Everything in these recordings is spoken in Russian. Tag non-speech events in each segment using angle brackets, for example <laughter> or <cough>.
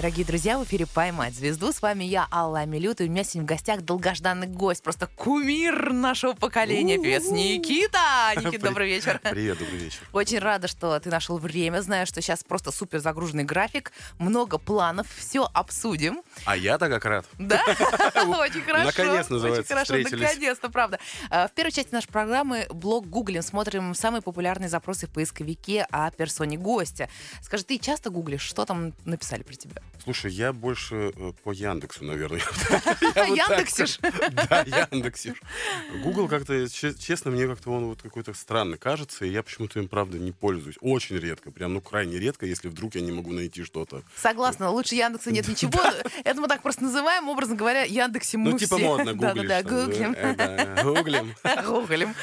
Дорогие друзья, в эфире «Поймать звезду». С вами я, Алла Амилют, и у меня сегодня в гостях долгожданный гость, просто кумир нашего поколения, певец Никита. Никита, добрый вечер. Привет, добрый вечер. Очень рада, что ты нашел время. Знаю, что сейчас просто супер загруженный график, много планов, все обсудим. А я-то как рад. Да? <laughs> Очень хорошо. Наконец, Очень называется, хорошо, встретились. наконец-то, правда. А, В первой части нашей программы блог гуглим, смотрим самые популярные запросы в поисковике о персоне гостя. Скажи, ты часто гуглишь, что там написали про тебя? Слушай, я больше э, по Яндексу, наверное. <laughs> <laughs> Яндексишь? <laughs> Да, Яндексиш. Google как-то, че- честно, мне как-то он вот какой-то странный кажется, и я почему-то им, правда, не пользуюсь. Очень редко, прям, ну, крайне редко, если вдруг я не могу найти что-то. Согласна, лучше Яндекса нет ничего. Это мы так просто называем, образно говоря, Яндексе мы Ну, типа модно, гуглишь. Да-да-да, гуглим. э, да, Гуглим. Гуглим.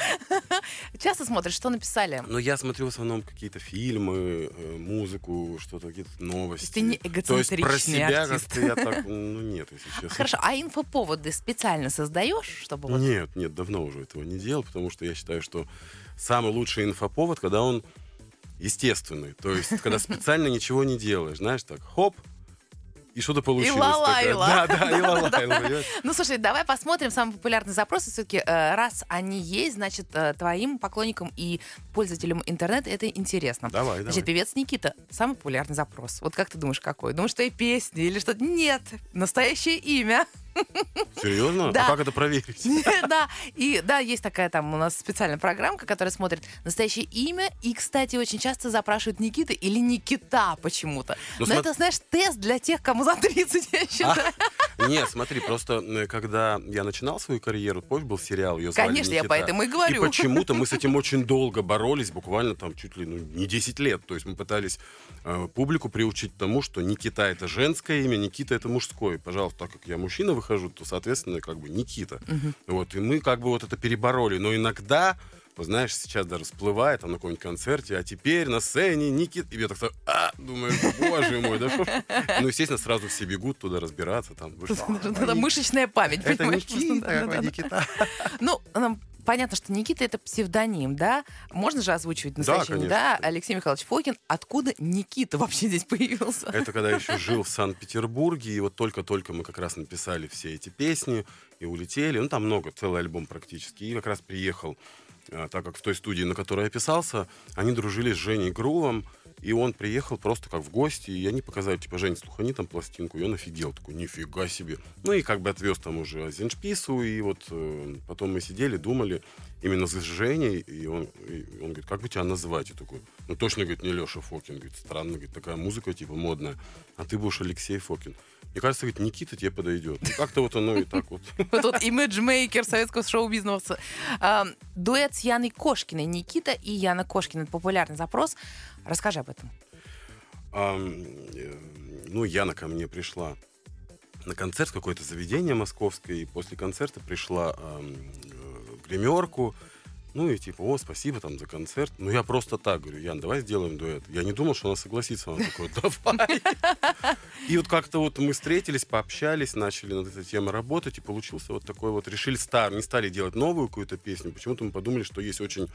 Часто смотришь, что написали? Но я смотрю в основном какие-то фильмы, э, музыку, что-то, какие-то новости. ты не То есть про себя артист. как-то я так, <laughs> ну, нет, если честно. Хорошо, а инфоповоды специально создаешь, чтобы вот... Нет, нет, давно уже этого не делал, потому что я считаю, что самый лучший инфоповод, когда он естественный. То есть, когда специально ничего не делаешь, знаешь, так, хоп, и что-то получилось. такое. лалайла. Да, да, и <laughs> лалайла. Ну, слушай, давай посмотрим самые популярные запросы. Все-таки, раз они есть, значит, э, твоим поклонникам и пользователям интернета это интересно. Давай, Значит, певец Никита. Самый популярный запрос. Вот как ты думаешь, какой? Думаешь, что и песни или что-то? Нет. Настоящее имя. Серьезно? Да. А как это проверить? <laughs> Да, и да, есть такая там у нас специальная программка, которая смотрит настоящее имя. И, кстати, очень часто запрашивают Никита или Никита почему-то. Ну, Но смо- это, знаешь, тест для тех, кому за 30, я считаю. <laughs> Нет, смотри, просто когда я начинал свою карьеру, помнишь, был сериал, ее звали Конечно, я «Никита». поэтому и говорю. И почему-то мы с <laughs> этим очень долго боролись, буквально там чуть ли ну, не 10 лет. То есть мы пытались э, публику приучить к тому, что Никита это женское имя, Никита это мужское. Пожалуйста, так как я мужчина выхожу, то, соответственно, как бы Никита. Вот, и мы как бы вот это перебороли. Но иногда вот знаешь, сейчас даже всплывает там на каком-нибудь концерте, а теперь на сцене Никит. И я так а, думаю, боже мой, да. Ну, естественно, сразу все бегут туда разбираться. Там, Это мышечная память, это понимаешь? просто, Никита. <laughs> Ну, понятно, что Никита это псевдоним, да? Можно же озвучивать настоящее имя, конечно. да? Алексей Михайлович Фокин. Откуда Никита вообще здесь появился? Это когда я еще <laughs> жил в Санкт-Петербурге, и вот только-только мы как раз написали все эти песни и улетели. Ну, там много, целый альбом практически. И как раз приехал, так как в той студии, на которой я писался, они дружили с Женей Грувом, и он приехал просто как в гости, и они показали, типа, Жень, слухани там пластинку, и он офигел, такой, нифига себе. Ну, и как бы отвез там уже Зеншпису, и вот э, потом мы сидели, думали именно с Женей, и он, и он говорит, как бы тебя назвать? Я такой, ну, точно, говорит, не Леша Фокин, говорит, странно, говорит, такая музыка, типа, модная, а ты будешь Алексей Фокин. Мне кажется, говорит, Никита тебе подойдет. Ну, как-то вот оно и так вот. <laughs> Вот тут имиджмейкер советского шоу-бизнеса. А, Дуэт с Яной Кошкиной. Никита и Яна Кошкина. Популярный запрос. Расскажи об этом. Э, ну, Яна ко мне пришла на концерт какое-то заведение московское, и после концерта пришла э, в гримерку, ну и типа, о, спасибо там за концерт. Ну я просто так говорю, Ян, давай сделаем дуэт. Я не думал, что она согласится. Она такой, давай. И вот как-то вот мы встретились, пообщались, начали над этой темой работать, и получился вот такой вот, решили стар, не стали делать новую какую-то песню, почему-то мы подумали, что есть очень,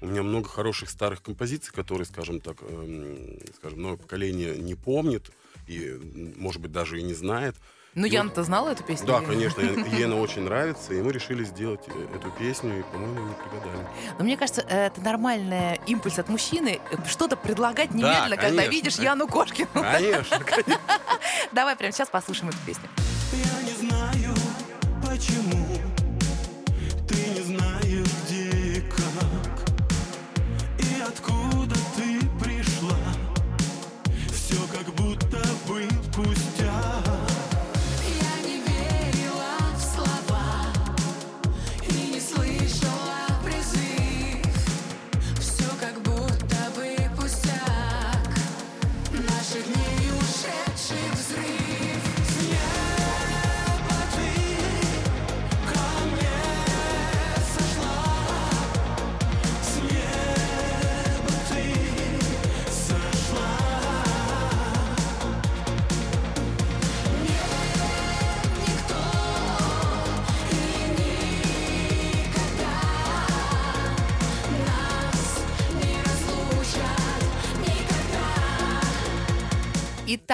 у меня много хороших старых композиций, которые, скажем так, эм, скажем, новое поколение не помнит, и, может быть, даже и не знает. Ну, ты знала эту песню? Да, конечно, ей она <laughs> очень нравится, и мы решили сделать э, эту песню, и, по-моему, не прогадали. Но мне кажется, это нормальный импульс от мужчины э, что-то предлагать немедленно, когда конечно. видишь Яну Кошкину. Конечно, <laughs> конечно. Давай прямо сейчас послушаем эту песню. Я не знаю, почему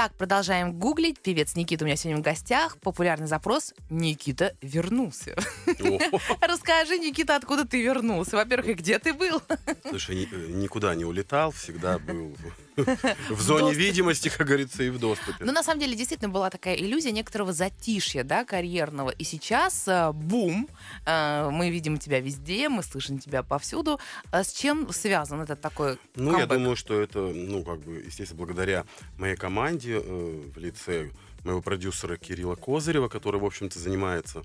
Итак, продолжаем гуглить. Певец Никита у меня сегодня в гостях. Популярный запрос «Никита вернулся». <laughs> Расскажи, Никита, откуда ты вернулся? Во-первых, и где ты был? Слушай, э, никуда не улетал, всегда был <laughs> в зоне видимости, как говорится, и в доступе. Ну, на самом деле, действительно была такая иллюзия некоторого затишья, да, карьерного. И сейчас э, бум. Э, мы видим тебя везде, мы слышим тебя повсюду. А с чем связан этот такой Ну, я думаю, что это, ну, как бы, естественно, благодаря моей команде э, в лице моего продюсера Кирилла Козырева, который, в общем-то, занимается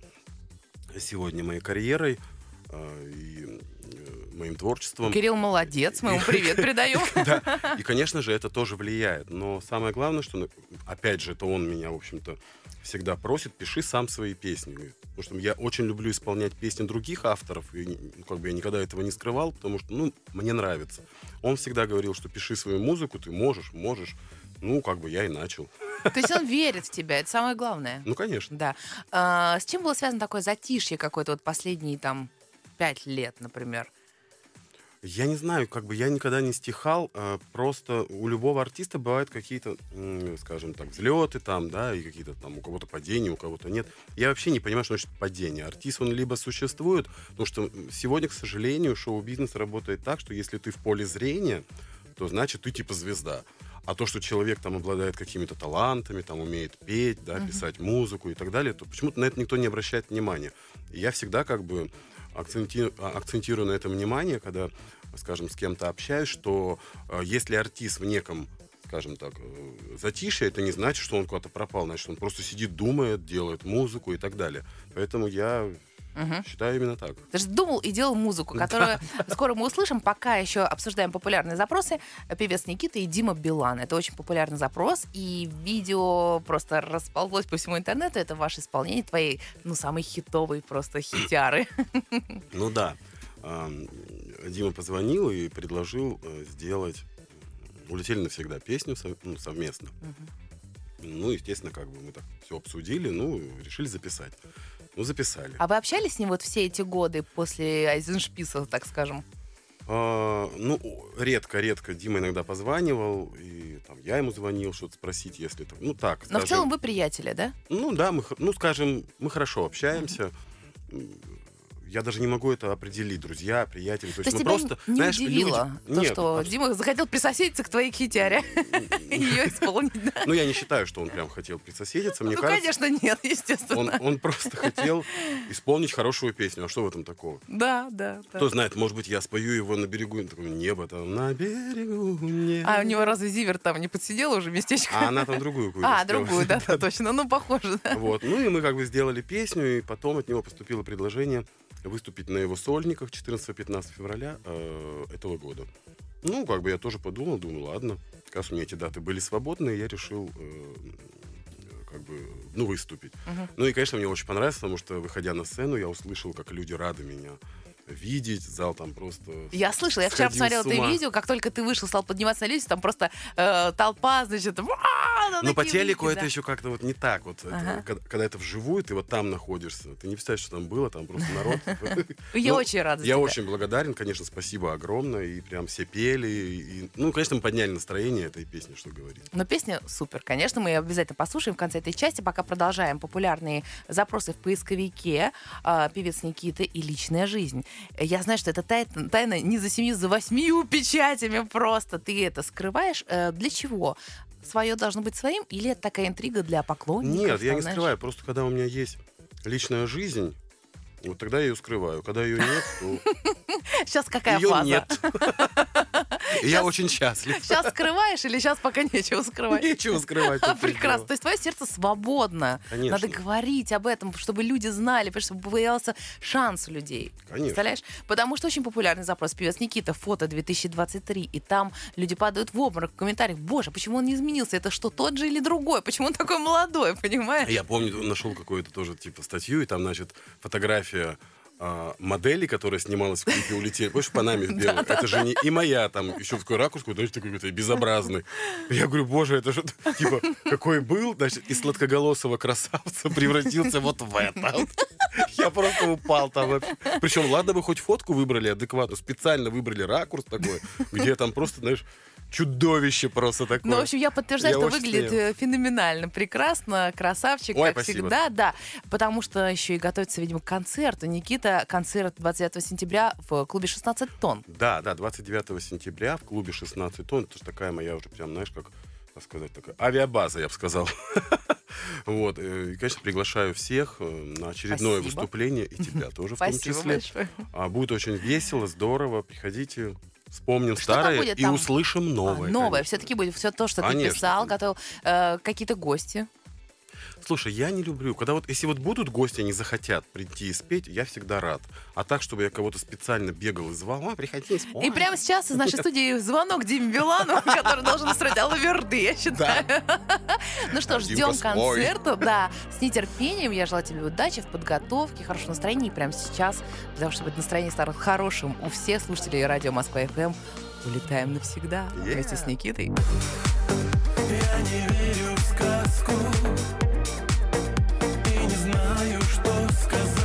сегодня моей карьерой и э, моим творчеством. Кирилл молодец, мы ему привет передаем. <laughs> Да, и, конечно же, это тоже влияет. Но самое главное, что, ну, опять же, это он меня, в общем-то, всегда просит, пиши сам свои песни. Потому что я очень люблю исполнять песни других авторов, и ну, как бы я никогда этого не скрывал, потому что, ну, мне нравится. Он всегда говорил, что пиши свою музыку, ты можешь, можешь. Ну, как бы я и начал. То есть он верит в тебя, это самое главное. Ну, конечно. Да. А, с чем было связано такое затишье какое-то вот последние там пять лет, например? Я не знаю, как бы я никогда не стихал, а, просто у любого артиста бывают какие-то, скажем так, взлеты там, да, и какие-то там у кого-то падения, у кого-то нет. Я вообще не понимаю, что значит падение. Артист, он либо существует, потому что сегодня, к сожалению, шоу-бизнес работает так, что если ты в поле зрения, то значит ты типа звезда. А то, что человек там обладает какими-то талантами, там умеет петь, да, писать музыку и так далее, то почему-то на это никто не обращает внимания. И я всегда как бы акценти- а, акцентирую на это внимание, когда, скажем, с кем-то общаюсь, что э, если артист в неком скажем так, э, затишье, это не значит, что он куда-то пропал, значит, он просто сидит, думает, делает музыку и так далее. Поэтому я считаю именно так. Ты же думал и делал музыку, которую скоро мы услышим. Пока еще обсуждаем популярные запросы. Певец Никита и Дима Билан. Это очень популярный запрос. И видео просто расползлось по всему интернету. Это ваше исполнение твоей, ну, самой хитовой просто хитяры. Ну да. Ам, Дима позвонил и предложил э, сделать «Улетели навсегда» песню ну, совместно. Ну, естественно, как бы мы так все обсудили, ну, решили записать. Ну, записали. А вы общались с ним вот все эти годы после Айзеншписа, так скажем? А, ну, редко-редко Дима иногда позванивал, и там я ему звонил, что-то спросить, если там, ну так, Но в скажем. целом вы приятели, да? Ну да, мы, ну скажем, мы хорошо общаемся. М, Я даже не могу это определить, друзья, приятели. То То есть есть просто, не знаешь, удивило люди- то, Нет, что абс- Дима захотел присоседиться к твоей хитяре <laughs> <laughs> и ее исполнить, да? Ну, я не считаю, что он прям хотел присоседиться. Мне Ну, кажется, конечно, нет, естественно. он просто хотел исполнить хорошую песню. А что в этом такого? Да, да. Кто знает, может быть, я спою его на берегу такое небо, там, на берегу неба. А у него разве Зивер там не подсидел уже местечко? А она там другую какую-то <laughs> А, другую, да, точно. Ну, похоже. Вот. Ну и мы как бы сделали песню, и потом от него поступило предложение выступить на его сольниках 14-15 февраля э, этого года. Ну, как бы я тоже подумал, думаю, ладно. Как раз у меня эти даты были свободны, и я решил э, как бы, ну, выступить. Ну и, конечно, мне очень понравилось, потому что, выходя на сцену, я услышал, как люди рады меня видеть. Зал там просто... Я слышала, я вчера посмотрела это видео, как только ты вышел, стал подниматься на лестницу, там просто э, толпа, значит, «Уа!» ну, по телеку визги, это да. еще как-то вот не так. Вот это, Ага. когда, когда это вживую, ты вот там находишься. Ты не представляешь, что там было, там просто народ. <laughs> Я Ну, очень рада Я очень благодарен, конечно, спасибо огромное. И прям все пели. Ну, конечно, мы подняли настроение этой песни, что говорить. Но песня супер, конечно, мы ее обязательно послушаем в конце этой части, пока продолжаем популярные запросы в поисковике а, «Певец Никита» и «Личная жизнь». Я знаю, что это тайна, тайна не за семью, за восьмию печатями просто. Ты это скрываешь. Э, Для чего? Свое должно быть своим или это такая интрига для поклонников? Нет, я не знаешь? скрываю. Просто когда у меня есть личная жизнь, вот тогда я ее скрываю. Когда ее нет, то <laughs> Сейчас какая ее фаза? нет. <laughs> Я очень счастлив. Сейчас скрываешь или сейчас пока нечего скрывать? Нечего скрывать. <laughs> Прекрасно. То есть твое сердце свободно. Конечно. Надо говорить об этом, чтобы люди знали, чтобы появился шанс у людей. Конечно. Представляешь? Потому что очень популярный запрос певец Никита, фото 2023, и там люди падают в обморок в комментариях. Боже, почему он не изменился? Это что, тот же или другой? Почему он такой молодой, <laughs> понимаешь? Я помню, нашел какую-то тоже типа статью, и там, значит, фотография а, модели, которая снималась в клипе «Улетели». По нами в белом? Это же не и моя там, еще в такой ракурс, знаешь, такой какой-то безобразный. Я говорю, боже, это же, типа, какой был, значит, из сладкоголосого красавца превратился вот в это. Я просто упал там. Причем, ладно бы хоть фотку выбрали адекватную, специально выбрали ракурс такой, где там просто, знаешь, чудовище просто такое. Ну, в общем, я подтверждаю, Я что выглядит ценю. э, феноменально, прекрасно, красавчик, Ой, как спасибо. всегда, да. Потому что еще и готовится, видимо, к концерту. Никита, концерт 29 сентября в клубе 16 тонн. Да, да, 29 сентября в клубе 16 тонн. Это же такая моя уже прям, знаешь, как сказать, такая авиабаза, я бы сказал. <laughs> Вот, э, и, конечно, приглашаю всех э, на очередное Спасибо. выступление, и тебя тоже в том числе. А, Будет очень весело, здорово. Приходите, вспомним Что старое будет и там? услышим А, новое. новое. конечно. Все-таки будет все то, что ты Конечно. писал, готовил. Э, какие-то гости. Слушай, я не люблю, когда вот, если вот будут гости, они захотят прийти и спеть, я всегда рад. А так, чтобы я кого-то специально бегал и звал, а, приходи, спой. И прямо сейчас из нашей студии звонок Диме Билану, <laughs> который должен устроить Алаверды, я считаю. <laughs> Ну что ж, ждем концерта. Да, с нетерпением. Я желаю тебе удачи в подготовке, хорошего настроения. И прямо сейчас, для того, чтобы это настроение стало хорошим у всех слушателей радио Москва ФМ, улетаем навсегда вместе с Никитой. Я не верю в сказку сказать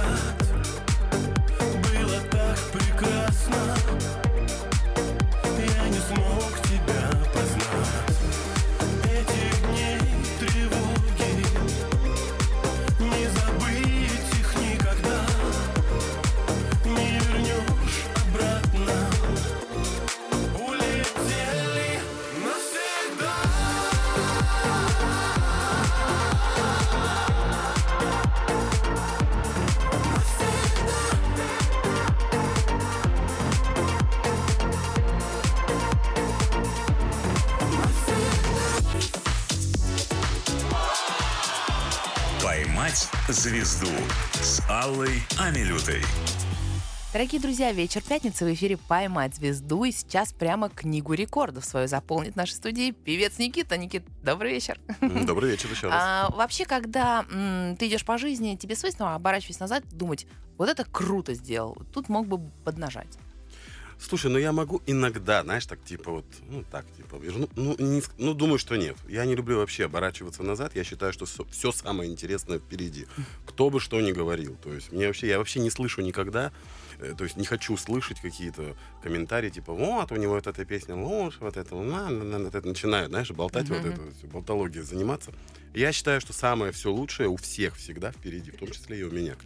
звезду» с Аллой Амилютой. Дорогие друзья, вечер пятницы в эфире «Поймать звезду». И сейчас прямо книгу рекордов свою заполнит в нашей студии певец Никита. Никит, добрый вечер. Добрый вечер еще раз. <laughs> А, вообще, когда м, ты идешь по жизни, тебе свойственно, оборачиваясь назад, думать, вот это круто сделал, тут мог бы поднажать. Слушай, ну я могу иногда, знаешь, так типа вот, ну так, типа, ну, ну, не ну, думаю, что нет. Я не люблю вообще оборачиваться назад. Я считаю, что все самое интересное впереди. Кто бы что ни говорил. То есть мне вообще, я вообще не слышу никогда, то есть не хочу слышать какие-то комментарии, типа, вот, у него вот эта песня лучше, вот это, на, на, на, это начинают, знаешь, болтать, вот это, вот, болтологией заниматься. Я считаю, что самое все лучшее у всех всегда впереди, в том числе и у меня.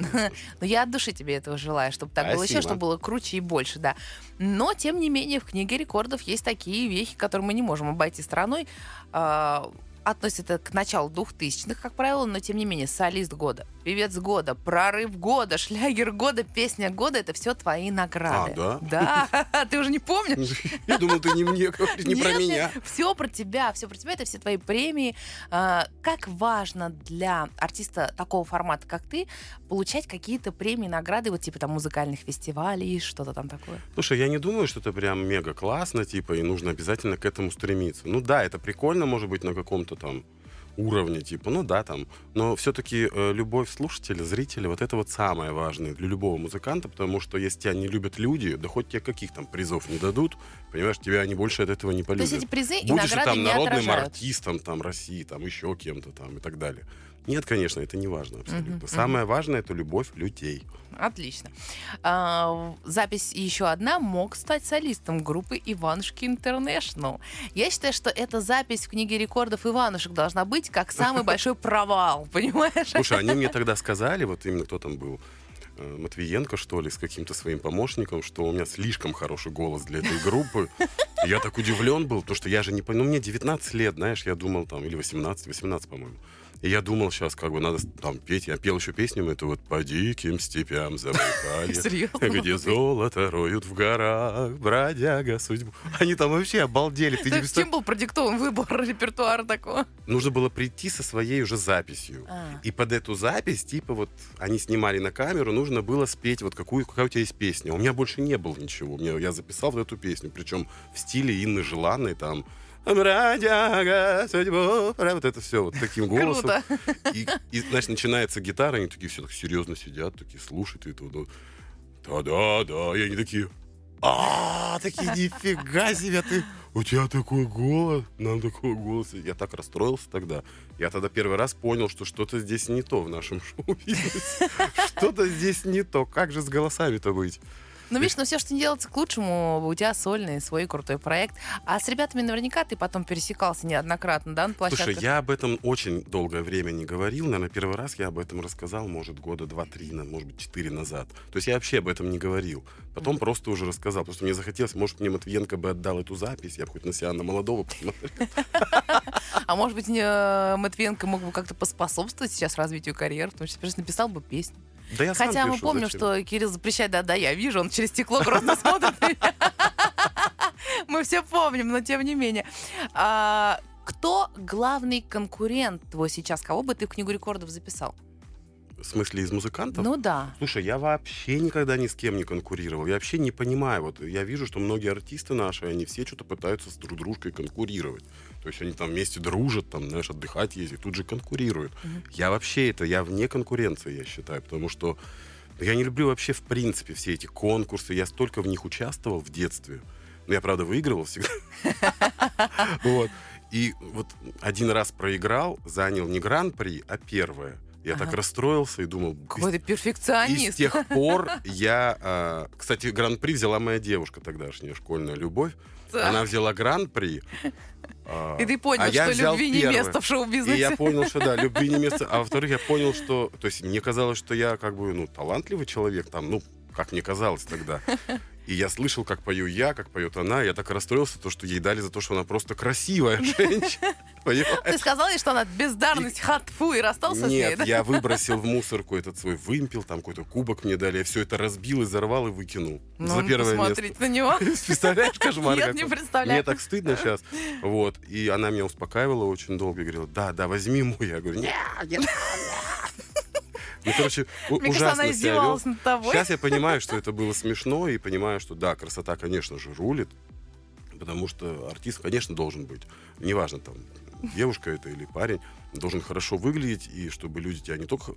Но <laughs> я от души тебе этого желаю, чтобы так было еще, чтобы было круче и больше, да. Но, тем не менее, в книге рекордов есть такие вехи, которые мы не можем обойти стороной. А, Относится это к началу 2000-х, как правило, но тем не менее, солист года, певец года, прорыв года, шлягер года, песня года — это все твои награды. А, Да, <laughs> ты уже не помнишь? <laughs> Я думал, ты не мне говоришь, не про меня. Все про тебя, все про тебя, это все твои премии. А, Как важно для артиста такого формата, как ты, получать какие-то премии, награды, вот типа там музыкальных фестивалей, что-то там такое. Слушай, я не думаю, что это прям мега классно, типа, и нужно обязательно к этому стремиться. Ну да, это прикольно, может быть, на каком-то там уровне, типа, ну да, там. Но все-таки любовь слушателя, зрителя, вот это вот самое важное для любого музыканта, потому что если тебя не любят люди, да хоть тебе каких там призов не дадут, понимаешь, тебя они больше от этого не То полюбят. есть эти призы и Будешь ты награды там не народным отражают. артистом там России, там еще кем-то там и так далее. Нет, конечно, это не важно абсолютно. Мгм, Самое важное это любовь людей. Отлично. А, запись еще одна мог стать солистом группы Иванушки Интернешнл. Я считаю, что эта запись в книге рекордов Иванушек должна быть как самый <laughs> большой провал, понимаешь? Слушай, они мне тогда сказали, вот именно кто там был, э, Матвиенко, что ли, с каким-то своим помощником, что у меня слишком хороший голос для этой группы. Я так удивлен был, потому что я же не понял, ну, мне 19 лет, знаешь, я думал там, или 18, 18, по-моему. И я думал, сейчас как бы надо там петь. Я пел еще песню эту вот «По диким степям Забайкалья, <laughs> Серьезно? где золото роют в горах, бродяга судьбу». Они там вообще обалдели. Ты представляешь? чем был продиктован выбор <laughs> репертуара такого? Нужно было прийти со своей уже записью. А. И под эту запись, типа вот, они снимали на камеру, нужно было спеть вот какую, какая у тебя есть песня. У меня больше не было ничего. Я записал вот эту песню, причем в стиле Инны Желанной, там, «Бродяга, судьбу», вот это все вот таким голосом. Круто. И, и, значит, начинается гитара, они такие все так серьезно сидят, такие слушают. И, вот, да-да-да. И они такие, а, такие, нифига себе ты. У тебя такой голос, нам такой голос. Я так расстроился тогда. Я тогда первый раз понял, что что-то здесь не то в нашем шоу-бизнесе. Что-то здесь не то. Как же с голосами-то быть? Ну, видишь, но все, что не делается к лучшему, у тебя сольный свой крутой проект. А с ребятами наверняка ты потом пересекался неоднократно, да, на площадках? Слушай, я об этом очень долгое время не говорил. Наверное, первый раз я об этом рассказал, может, года два-три, может быть, четыре назад. То есть я вообще об этом не говорил. Потом просто уже рассказал, потому что мне захотелось, может, мне Матвиенко бы отдал эту запись, я бы хоть на себя на молодого посмотрел. <laughs> А может быть, не- Матвиенко мог бы как-то поспособствовать сейчас развитию карьеры, потому что написал бы песню. Да я сам Хотя мы пишу, помним, зачем? что Кирилл запрещает, да-да, я вижу, он через стекло грозно <laughs> смотрит. Мы все помним, но тем не менее. А, Кто главный конкурент твой сейчас? Кого бы ты в книгу рекордов записал? В смысле, из музыкантов? Ну да. Слушай, я вообще никогда ни с кем не конкурировал. Я вообще не понимаю. Вот я вижу, что многие артисты наши, они все что-то пытаются с друг дружкой конкурировать. То есть они там вместе дружат, там, знаешь, отдыхать ездят, тут же конкурируют. Я вообще это, я вне конкуренции, я считаю, потому что я не люблю вообще в принципе все эти конкурсы. Я столько в них участвовал в детстве. Но я, правда, выигрывал всегда. <laughs> Вот. И вот один раз проиграл, занял не гран-при, а первое. Я так Ага. расстроился и думал, Какой ты и перфекционист. с тех пор я... а, кстати, гран-при взяла моя девушка тогдашняя, школьная любовь. Да. Она взяла гран-при. И ты понял, а что любви не место в И шоу-бизнесе. я понял, что да, любви не место. А во-вторых, я понял, что... То есть мне казалось, что я как бы, ну, талантливый человек там, ну, как мне казалось тогда. И я слышал, как пою я, как поет она. Я так расстроился, то, что ей дали за то, что она просто красивая <laughs> женщина. Понимаешь? Ты сказал ей, что она бездарность, хатфу, и расстался с ней, Нет, да? я <laughs> выбросил в мусорку этот свой вымпел, там какой-то кубок мне дали, я все это разбил, изорвал и выкинул. Ну, за первое посмотреть место. на него. <laughs> Представляешь, кошмар Нет, не представляю. Мне так стыдно сейчас. Вот. И она меня успокаивала очень долго говорила, да, да, возьми мой. Я говорю, нет, не надо». Ну, короче, Мне кажется, ужасно себя вел. над тобой. Сейчас я понимаю, что <laughs> это было смешно, и понимаю, что да, красота, конечно же, рулит, потому что артист, конечно, должен быть. Неважно, там, девушка это или парень, должен хорошо выглядеть, и чтобы люди тебя не только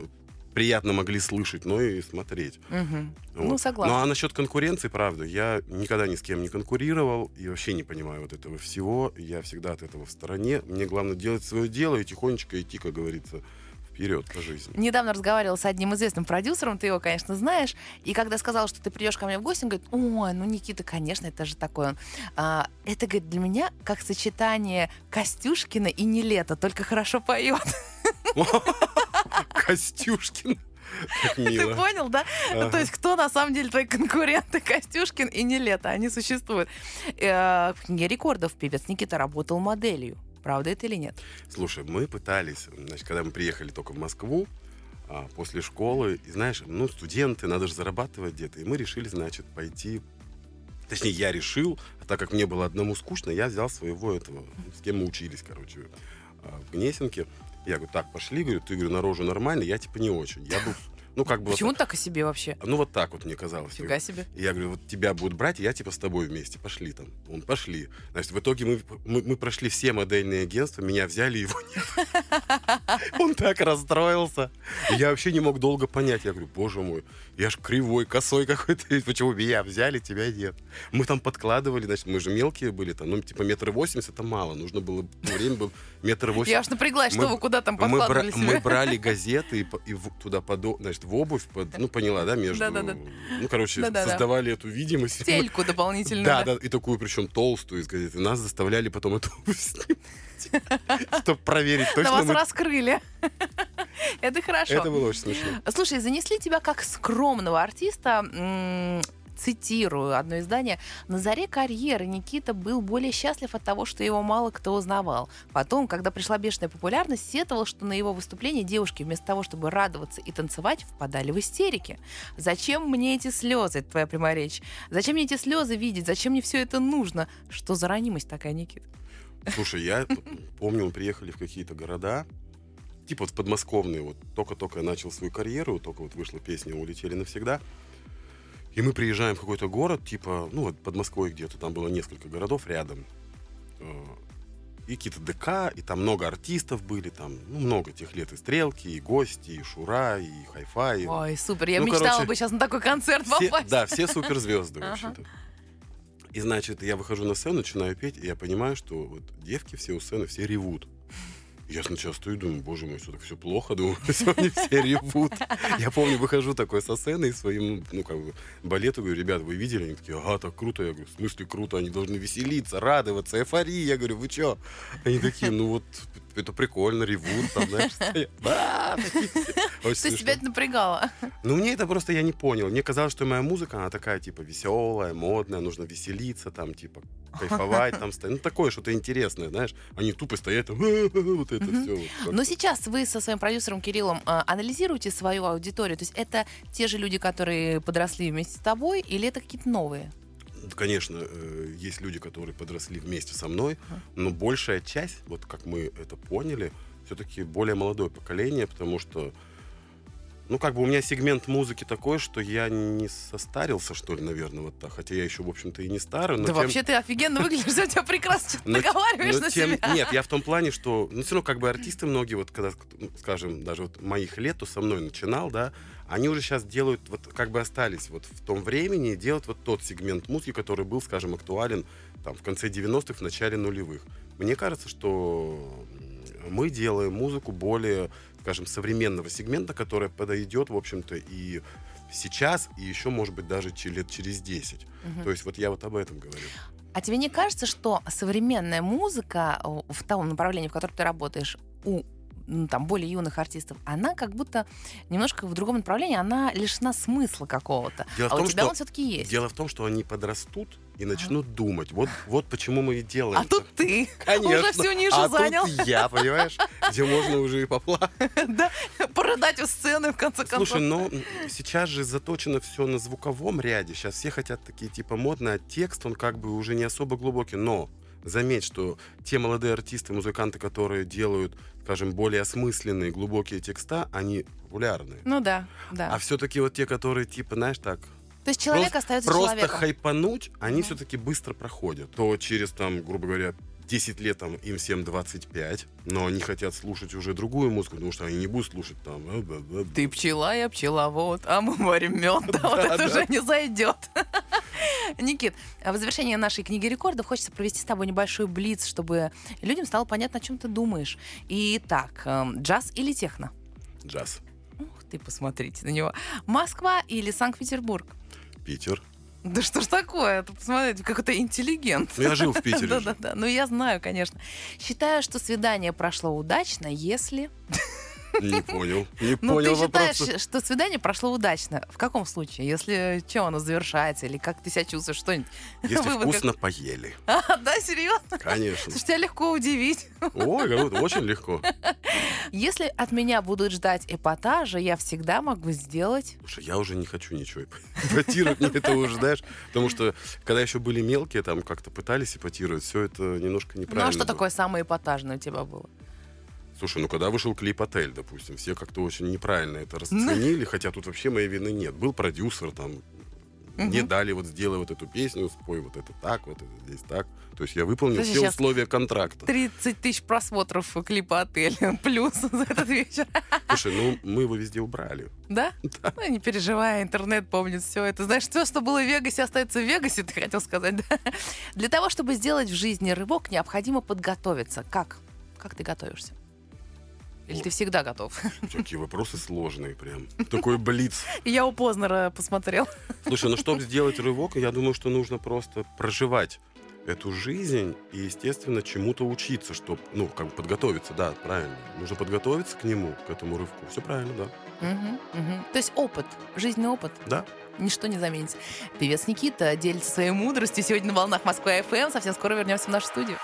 приятно могли слышать, но и смотреть. Ну, Вот. согласна. Ну, а насчет конкуренции, правда, я никогда ни с кем не конкурировал и вообще не понимаю вот этого всего. Я всегда от этого в стороне. Мне главное делать свое дело и тихонечко идти, как говорится, вперед по жизни. Недавно разговаривала с одним известным продюсером, ты его, конечно, знаешь, и когда сказал, что ты придешь ко мне в гости, он говорит, ой, ну Никита, конечно, это же такой он. А, это, говорит, для меня как сочетание Костюшкина и Нелета, только хорошо поет. Костюшкин. Ты понял, да? Ну, Ага. то есть кто на самом деле твои конкуренты? Костюшкин и Нелета, они существуют. Э, книге рекордов певец Никита работал моделью. Правда это или нет? Слушай, мы пытались, значит, когда мы приехали только в Москву, а, после школы, и знаешь, ну, студенты, надо же зарабатывать где-то, и мы решили, значит, пойти, точнее, я решил, а так как мне было одному скучно, я взял своего этого, с кем мы учились, короче, а, в Гнесинке, я говорю, так, пошли, говорю, ты, говорю, на рожу нормально, я, типа, не очень, я бы, ну, как бы... вот Почему так- так о себе вообще? Ну, вот так вот мне казалось. Фига себе. Я говорю, вот тебя будут брать, я типа с тобой вместе. Пошли там. Он, пошли. Значит, в итоге мы, мы, мы прошли все модельные агентства, меня взяли, его нет. Он так расстроился. Я вообще не мог долго понять. Я говорю, боже мой, я ж кривой, косой какой-то. <laughs> Почему меня взяли, тебя нет? Мы там подкладывали, значит, мы же мелкие были там, ну, типа метр восемьдесят, это мало. Нужно было, время был метр восемьдесят. Я аж напряглась, что вы куда там подкладывали мы <laughs> брали газеты и, туда подо- значит, в обувь, под- ну, поняла, да, между... Да-да-да. Ну, короче, Да-да-да. создавали эту видимость. Стельку дополнительную. Да, да, и такую, причем толстую из газеты. Нас заставляли потом эту обувь снимать, <laughs> чтобы проверить, точно вас мы... раскрыли. <laughs> Это хорошо. Это было очень смешно. Слушай, занесли тебя как скромного артиста, цитирую одно издание, «На заре карьеры Никита был более счастлив от того, что его мало кто узнавал. Потом, когда пришла бешеная популярность, сетовал, что на его выступление девушки вместо того, чтобы радоваться и танцевать, впадали в истерики. Зачем мне эти слезы, твоя прямая речь? Зачем мне эти слезы видеть? Зачем мне все это нужно? Что за ранимость такая, Никита? Слушай, я помню, мы приехали в какие-то города, типа вот подмосковные, вот только-только начал свою карьеру, только вот вышла песня «Улетели навсегда», и мы приезжаем в какой-то город, типа, ну вот под Москвой где-то, там было несколько городов рядом, Э, и какие-то ДК, и там много артистов были, там, ну, много тех лет, и Стрелки, и Гости, и Шура, и Хай-Фай. и- Ой, супер. Я Ну, мечтала короче, бы сейчас на такой концерт все, попасть. да, все суперзвезды, <laughs> в Ага. общем-то. И, значит, я выхожу на сцену, начинаю петь, и я понимаю, что вот девки все у сцены, все ревут. Я сначала стою и думаю, боже мой, все так все плохо, думаю, <laughs> они все ревут. Я помню, выхожу такой со сцены и своим, ну, как бы, балету говорю, ребята, вы видели? Они такие, ага, так круто. Я говорю, в смысле круто? Они должны веселиться, радоваться, эйфория. Я говорю, вы чё? Они такие, ну вот, это прикольно, ревут, там, знаешь, <laughs> смешно. тебя это напрягало. Ну, мне это просто я не понял. Мне казалось, что моя музыка, она такая, типа, веселая, модная, нужно веселиться, там, типа, кайфовать, там, стоять. Ну, такое что-то интересное, знаешь. Они тупо стоят, <laughs> вот это все. Но сейчас вы со своим продюсером Кириллом а, анализируете свою аудиторию. То есть это те же люди, которые подросли вместе с тобой, или это какие-то новые? Конечно, э, есть люди, которые подросли вместе со мной, но большая часть, вот как мы это поняли, все-таки более молодое поколение, потому что ну, как бы у меня сегмент музыки такой, что я не состарился, что ли, наверное, вот так. Хотя я еще, в общем-то, и не старый. Но да тем- вообще ты офигенно выглядишь, у тебя прекрасно наговариваешь на тем- себя. Нет, я в том плане, что, ну, все равно, как бы артисты многие, вот, когда, скажем, даже вот моих лет, то со мной начинал, да, они уже сейчас делают, вот, как бы остались вот в том времени, делают вот тот сегмент музыки, который был, скажем, актуален там в конце 90-х, в начале нулевых. Мне кажется, что мы делаем музыку более, скажем, современного сегмента, которая подойдет, в общем-то, и сейчас, и еще, может быть, даже лет через 10. Мгм. То есть вот я вот об этом говорю. А тебе не кажется, что современная музыка о, в том направлении, в котором ты работаешь, у ну, там, более юных артистов, она как будто немножко в другом направлении, она лишена смысла какого-то. Дело в а том, у тебя что- он все-таки есть. Дело в том, что они подрастут и начнут думать. Вот, вот почему мы и делаем. А тут ты <laughs> Конечно. уже всю нишу а занял. тут я, понимаешь, где можно уже и поплакать. <laughs> да, порыдать у сцены, в конце концов. Слушай, но м, сейчас же заточено все на звуковом ряде. Сейчас все хотят такие типа модные, а текст, он как бы уже не особо глубокий. Но заметь, что те молодые артисты, музыканты, которые делают, скажем, более осмысленные, глубокие текста, они популярны. Ну да, да. А все-таки вот те, которые типа, знаешь, так, То есть человек Просто- остается просто человеком. хайпануть, они Мгм. все-таки быстро проходят. То через, там, грубо говоря, 10 лет там, им всем 25, но они хотят слушать уже другую музыку, потому что они не будут слушать там... э. Ты пчела, я пчеловод, а мы варим мед. <laughs> Да, вот это да. уже не зайдет. <laughs> Никит, а в завершение нашей книги рекордов хочется провести с тобой небольшой блиц, чтобы людям стало понятно, о чем ты думаешь. Итак, эм, джаз или техно? Джаз. Ух ты, посмотрите на него. Москва или Санкт-Петербург? Питер. Да что ж такое? Ты посмотрите, какой-то интеллигент. Ну, я жил в <laughs> Питере. Да-да-да, ну я знаю, конечно. Считаю, что свидание прошло удачно, если... Не понял. Не Ну, понял ты считаешь, вопроса. что свидание прошло удачно. В каком случае? Если чем оно завершается, или как ты себя чувствуешь, что-нибудь? <laughs> Если вывод вкусно поели. <laughs> А, да, серьезно? Конечно. Слушай, тебя легко удивить. Ой, очень <laughs> легко. Если от меня будут ждать эпатажа, я всегда могу сделать... Слушай, я уже не хочу ничего ипотировать, мне это уже, знаешь, потому что, когда еще были мелкие, там как-то пытались ипотировать, все это немножко Ну, неправильно а что такое самое эпатажное у тебя было? Слушай, ну когда вышел клип «Отель», допустим, все как-то очень неправильно это расценили, хотя тут вообще моей вины нет. Был продюсер, там, мне дали вот сделай вот эту песню, спой вот это так, вот это здесь так. То есть я выполнил Слушай, все условия контракта. 30 тысяч просмотров клипа «Отель» <laughs> плюс за этот вечер. Слушай, ну мы его везде убрали. Да? <laughs> Ну, не переживай, интернет помнит все это. Знаешь, все, что было в Вегасе, остается в Вегасе, <laughs> ты хотел сказать, да? Для того, чтобы сделать в жизни рывок, необходимо подготовиться. Как? Как ты готовишься? Или ты всегда готов? Такие вопросы сложные прям. Такой блиц. <laughs> Я у Познера посмотрел. Слушай, ну чтобы <laughs> сделать рывок, я думаю, что нужно просто проживать эту жизнь и, естественно, чему-то учиться, чтобы, ну, как бы подготовиться, да, правильно. Нужно подготовиться к нему, к этому рывку. Все правильно, да. Мгм. То есть опыт, жизненный опыт, Да. ничто не заменит. Певец Никита делится своей мудростью сегодня на волнах Москвы ФМ. Совсем скоро вернемся в нашу студию.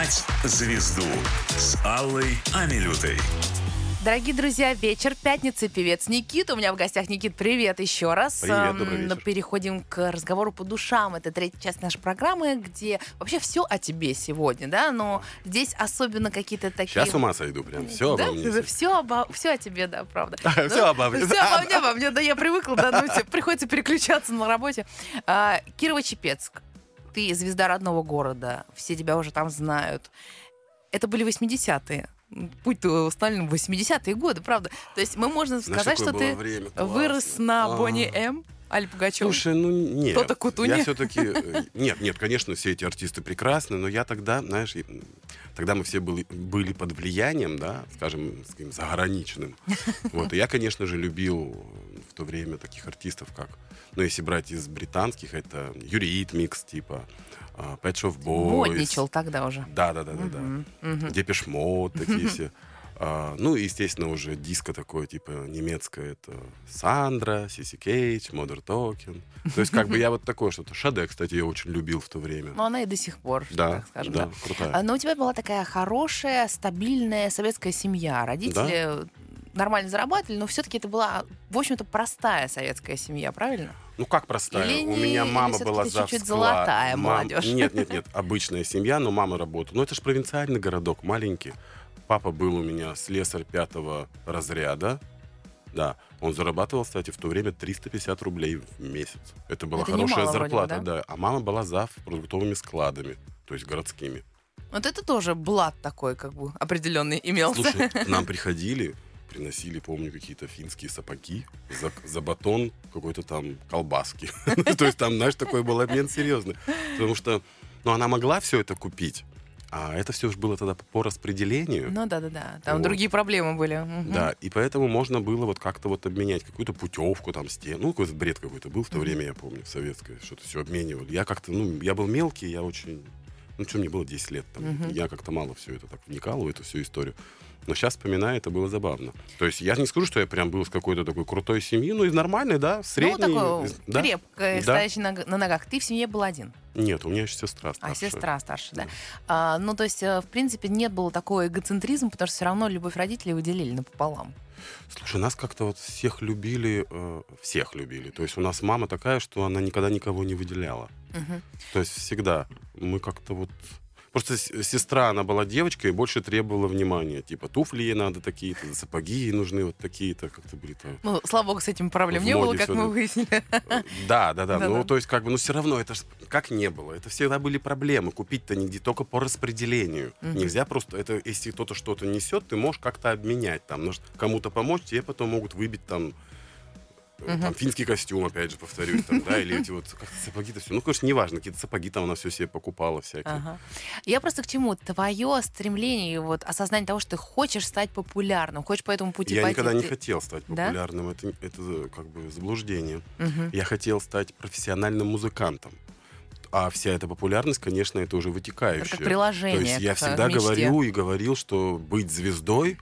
«Поймать звезду» с Аллой Амилютой. Дорогие друзья, вечер пятницы, певец Никит. У меня в гостях Никит, привет еще раз. Привет, добрый вечер. Переходим к разговору по душам. Это третья часть нашей программы, где вообще все о тебе сегодня, да, но здесь особенно какие-то такие... Сейчас с ума сойду прям. Все да? обо мне. Все, обо... все о тебе, да, правда. <laughs> Всё обо мне. Все обо мне, обо мне, да, я привыкла, да, ну, тебе приходится переключаться на работе. А, Кирово-Чепецк, ты звезда родного города, все тебя уже там знают. Это были 80-е. Путь в 80-е годы, правда. То есть мы можем Знаешь, сказать, что ты время вырос на А. Бонни М. Аль Пугачёв. Слушай, ну нет. Кто-то Кутуни? Я все-таки... Нет, нет, конечно, все эти артисты прекрасны, но я тогда, знаешь, тогда мы все были, были под влиянием, да, скажем, с каким заграничным. <laughs> Вот, и я, конечно же, любил в то время таких артистов, как, ну, если брать из британских, это Eurythmics, типа, а, Pet Shop Boys. Модничал тогда уже. Да, да, да, да, да. Depeche Mode, такие <laughs> все. А, ну, и, естественно, уже диско такое, типа, немецкое, это Сандра, C.C. Catch, Modern Talking. То есть, как бы я вот такое что-то. Sade, кстати, я очень любил в то время. Но она и до сих пор, Да, так скажем, да, да. крутая. А, Но у тебя была такая хорошая, стабильная советская семья. Родители нормально зарабатывали, но все-таки это была, в общем-то, простая советская семья, правильно? Ну, как простая? Или У не- меня или мама всё-таки была ты за чуть-чуть золотая молодежь? Нет, нет, <laughs> нет. Обычная семья, но мама работала. Ну, это же провинциальный городок, маленький. Папа был у меня слесарь пятого разряда. Да, он зарабатывал, кстати, в то время 350 рублей в месяц. Это была Это хорошая немало вроде бы, зарплата, да? да? А мама была за продуктовыми складами, то есть городскими. Вот это тоже блат такой, как бы, определенный имелся. Слушай, к нам <laughs> приходили, приносили, помню, какие-то финские сапоги за, за батон какой-то там колбаски. <laughs> То есть там, знаешь, такой был обмен серьезный. Потому что, ну, она могла все это купить, а это все же было тогда по распределению. Ну да-да-да, там Вот. другие проблемы были. Мгм. Да, и поэтому можно было вот как-то вот обменять какую-то путевку там стен. Ну, какой-то бред какой-то был в то время, я помню, советское, что-то все обменивали. Я как-то, ну, я был мелкий, я очень... Ну, что, мне было 10 лет. Там, Мгм. Я как-то мало все это так вникал в эту всю историю. Но сейчас, вспоминая, это было забавно. То есть я не скажу, что я прям был с какой-то такой крутой семьи, ну, из нормальной, да, Ну, средней. такой из- да? крепкой, Да. стоящий на, на ногах. Ты в семье был один, Нет, у меня еще сестра а старшая. сестра старше, да. Да. А, ну, то есть, э, в принципе, нет было такого эгоцентризма, потому что все равно любовь родителей вы делили напополам. Слушай, нас как-то вот всех любили, э, всех любили. То есть у нас мама такая, что она никогда никого не выделяла. Мгм. То есть всегда. Мы как-то вот... Просто сестра, она была девочкой и больше требовала внимания. Типа туфли ей надо такие-то, сапоги ей нужны вот такие-то, как-то были-то. Ну, слава богу, с этим проблем не было, как мы да. выяснили. Да, да, да. Да-да. Ну, то есть, как бы, ну, все равно, это ж как не было. Это всегда были проблемы. Купить-то нигде только по распределению. Нельзя просто, это, если кто-то что-то несет, ты можешь как-то обменять. Там, может, кому-то помочь, тебе потом могут выбить там Мгм. там, финский костюм, опять же, повторюсь, там, да, или эти вот как-то сапоги-то все. Ну, конечно, неважно, какие-то сапоги там она все себе покупала всякие. Ага. Я просто к чему? Твое стремление, вот осознание того, что ты хочешь стать популярным, хочешь по этому пути Я пойти. никогда не ты- хотел стать Да? популярным, это, это как бы заблуждение. Мгм. Я хотел стать профессиональным музыкантом. А вся эта популярность, конечно, это уже вытекающая. Это как приложение То есть я э, всегда мечте. говорю и говорил, что быть звездой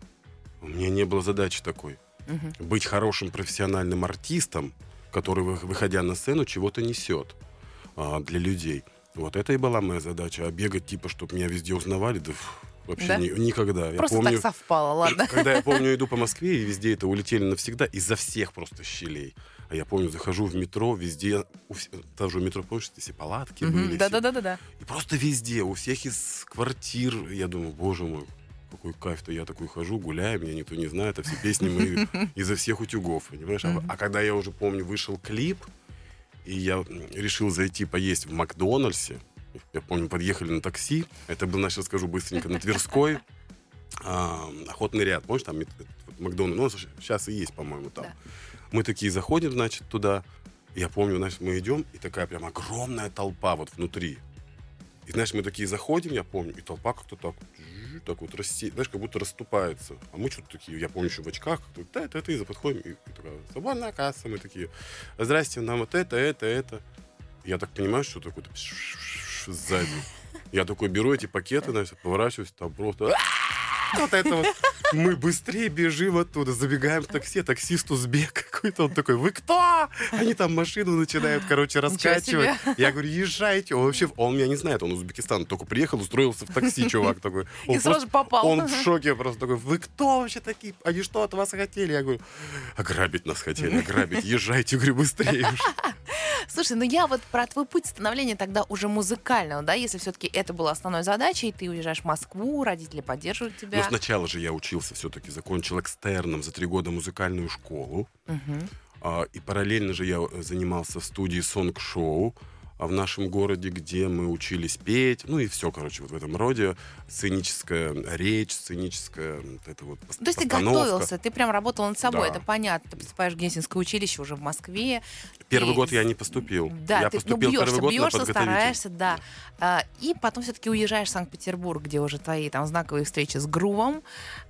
у меня не было задачи такой. Мгм. Быть хорошим профессиональным артистом, который, вы- выходя на сцену, чего-то несет а, для людей. Вот это и была моя задача. А бегать, типа, чтобы меня везде узнавали, да вообще Да? ни- никогда. Просто я помню, так совпало, ладно. <laughs> когда я <laughs> помню, иду по Москве, и везде это улетели навсегда изо всех просто щелей. А я помню, захожу в метро, везде, у тоже метро, помнишь, все палатки были. все. Да-да-да-да. И просто везде, у всех из квартир. Я думаю, боже мой, какой кайф-то. Я такой хожу, гуляю, меня никто не знает, а все песни мои <laughs> изо всех утюгов, понимаешь? А- А когда я уже помню, вышел клип, и я решил зайти поесть в Макдональдсе, я помню, подъехали на такси, это был, значит, скажу быстренько, на Тверской, <laughs> а, охотный ряд, помнишь, там Макдональдс, ну, сейчас и есть, по-моему, там. Да. Мы такие заходим, значит, туда, я помню, значит, мы идем, и такая прям огромная толпа вот внутри. И, знаешь, мы такие заходим, я помню, и толпа как-то так, так вот рассе... знаешь, как будто расступается. А мы что-то такие, я помню, еще в очках, как-то, да, это, это, и подходим, и, и такая, свободная касса, мы такие, здрасте, нам вот это, это, это. Я так понимаю, что такое сзади. Я такой беру эти пакеты, значит, поворачиваюсь, там просто... Вот это вот. Мы быстрее бежим оттуда, забегаем в такси, таксист узбек какой-то, он такой, вы кто? Они там машину начинают, короче, раскачивать. Я говорю, езжайте. Он вообще, он меня не знает, он Узбекистан, только приехал, устроился в такси, <laughs> чувак такой. Он И сразу попал. Он в шоке просто такой, вы кто вообще такие? Они что от вас хотели? Я говорю, ограбить нас хотели, ограбить, езжайте, говорю, быстрее. <laughs> уж». Слушай, ну я вот про твой путь становления тогда уже музыкального, да, если все-таки это была основной задачей, ты уезжаешь в Москву, родители поддерживают Но тебя. сначала же я учился все-таки, закончил экстерном за три года музыкальную школу. Мгм. А, И параллельно же я э, занимался в студии сонг-шоу в нашем городе, где мы учились петь, ну и все, короче, вот в этом роде. Сценическая речь, сценическая вот это вот То есть ты готовился, ты прям работал над собой, Да. это понятно. Ты поступаешь в Гнесинское училище уже в Москве. Первый И год я не поступил. Да, я ты ну, поступил бьешься, первый год на бьешься, подготовитель. стараешься, да. А, и потом все-таки уезжаешь в Санкт-Петербург, где уже твои там знаковые встречи с Грувом.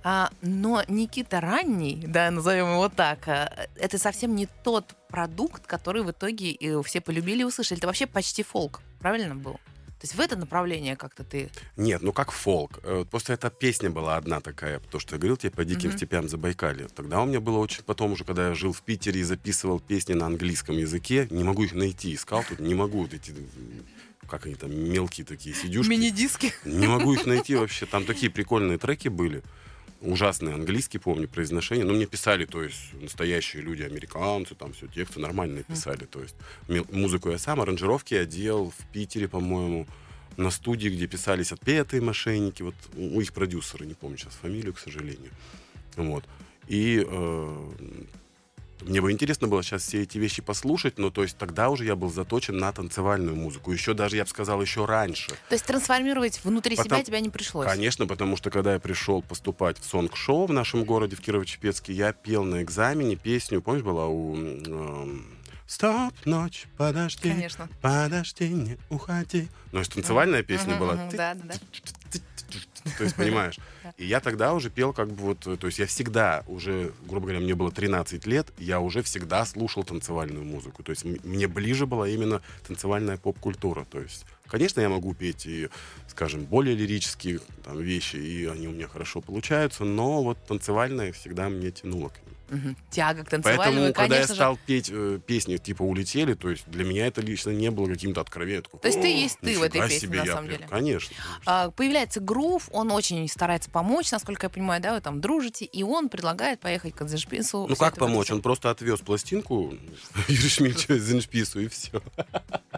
А, но Никита ранний, да, назовем его так, а, это совсем не тот продукт, который в итоге э, все полюбили и услышали. Это вообще почти фолк, правильно был? То есть в это направление как-то ты... Нет, ну как фолк. Э, Просто эта песня была одна такая, то, что я говорил тебе по диким Мгм. степям Забайкалья. Тогда у меня было очень... Потом уже, когда я жил в Питере и записывал песни на английском языке, не могу их найти. Искал тут, не могу вот эти... Как они там, мелкие такие сидюшки. Мини-диски. Не могу их найти вообще. Там такие прикольные треки были. Ужасный английский, помню, произношение. Но мне писали, то есть, настоящие люди, американцы, там все, тексты нормальные писали. То есть, музыку я сам, аранжировки я делал в Питере, по-моему, на студии, где писались отпетые мошенники. Вот у у их продюсера, не помню сейчас фамилию, к сожалению. Вот. И э, мне бы интересно было сейчас все эти вещи послушать, но то есть тогда уже я был заточен на танцевальную музыку. Еще даже, я бы сказал, еще раньше. То есть трансформировать внутри Потом- себя тебя не пришлось. Конечно, потому что когда я пришел поступать в сонг-шоу в нашем городе, в Кирово-Чепецке, я пел на экзамене песню, помнишь, была у... эм, Стоп, ночь, подожди, Конечно. подожди, не уходи. Ну, это танцевальная песня была. мгм, Да, да, да. То есть, понимаешь? И я тогда уже пел как бы вот... То есть я всегда уже, грубо говоря, мне было 13 лет, я уже всегда слушал танцевальную музыку. То есть мне ближе была именно танцевальная поп-культура. То есть, конечно, я могу петь и, скажем, более лирические там, вещи, и они у меня хорошо получаются, но вот танцевальная всегда мне тянуло к Мгм. Тяга к танцевальному, Поэтому, и, когда я же, стал петь э, песни типа «Улетели», то есть для меня это лично не было каким-то откровением. Такой, То есть ты «О, есть ты в этой песне, себе, на самом прям». деле. Конечно. А, появляется грув, он очень старается помочь, насколько я понимаю, да, вы там дружите, и он предлагает поехать к Дзеншпису. Ну как помочь? Он просто отвез пластинку <laughs> из Иншпису, и все.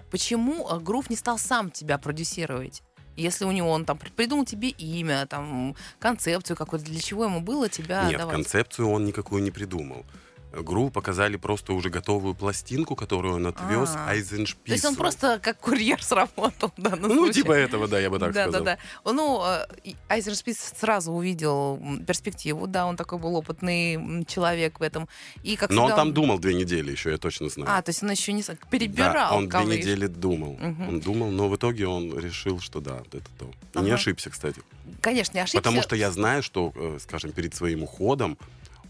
Почему э, грув не стал сам тебя продюсировать? Если у него он там при- придумал тебе имя, там концепцию какую-то, для чего ему было тебя Нет, давать? концепцию он никакую не придумал. Гру показали просто уже готовую пластинку, которую он отвез А. Айзеншпису. То есть он просто как курьер <laughs> сработал в данном Ну, случае. типа этого, да, я бы так да, сказал. да, да. Ну, э, и Айзеншпис сразу увидел м, перспективу, да, он такой был опытный м, человек в этом. И как Но он всегда там думал две недели еще, я точно знаю. А, то есть он еще не с- перебирал. Да, он две недели думал. Мгм. Он думал, но в итоге он решил, что да, это то. И не Ага. ошибся, кстати. Конечно, не ошибся. Потому что я знаю, что, э, скажем, перед своим уходом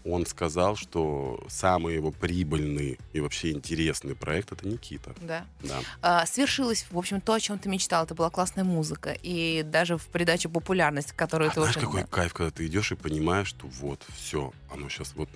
он сказал, что самый его прибыльный и вообще интересный проект это Никита. Да. Да. А, свершилось, в общем, то, о чем ты мечтал. Это была классная музыка. И даже в придаче популярность, которую А ты знаешь, очень... какой кайф, когда ты идешь и понимаешь, что вот, все, оно сейчас вот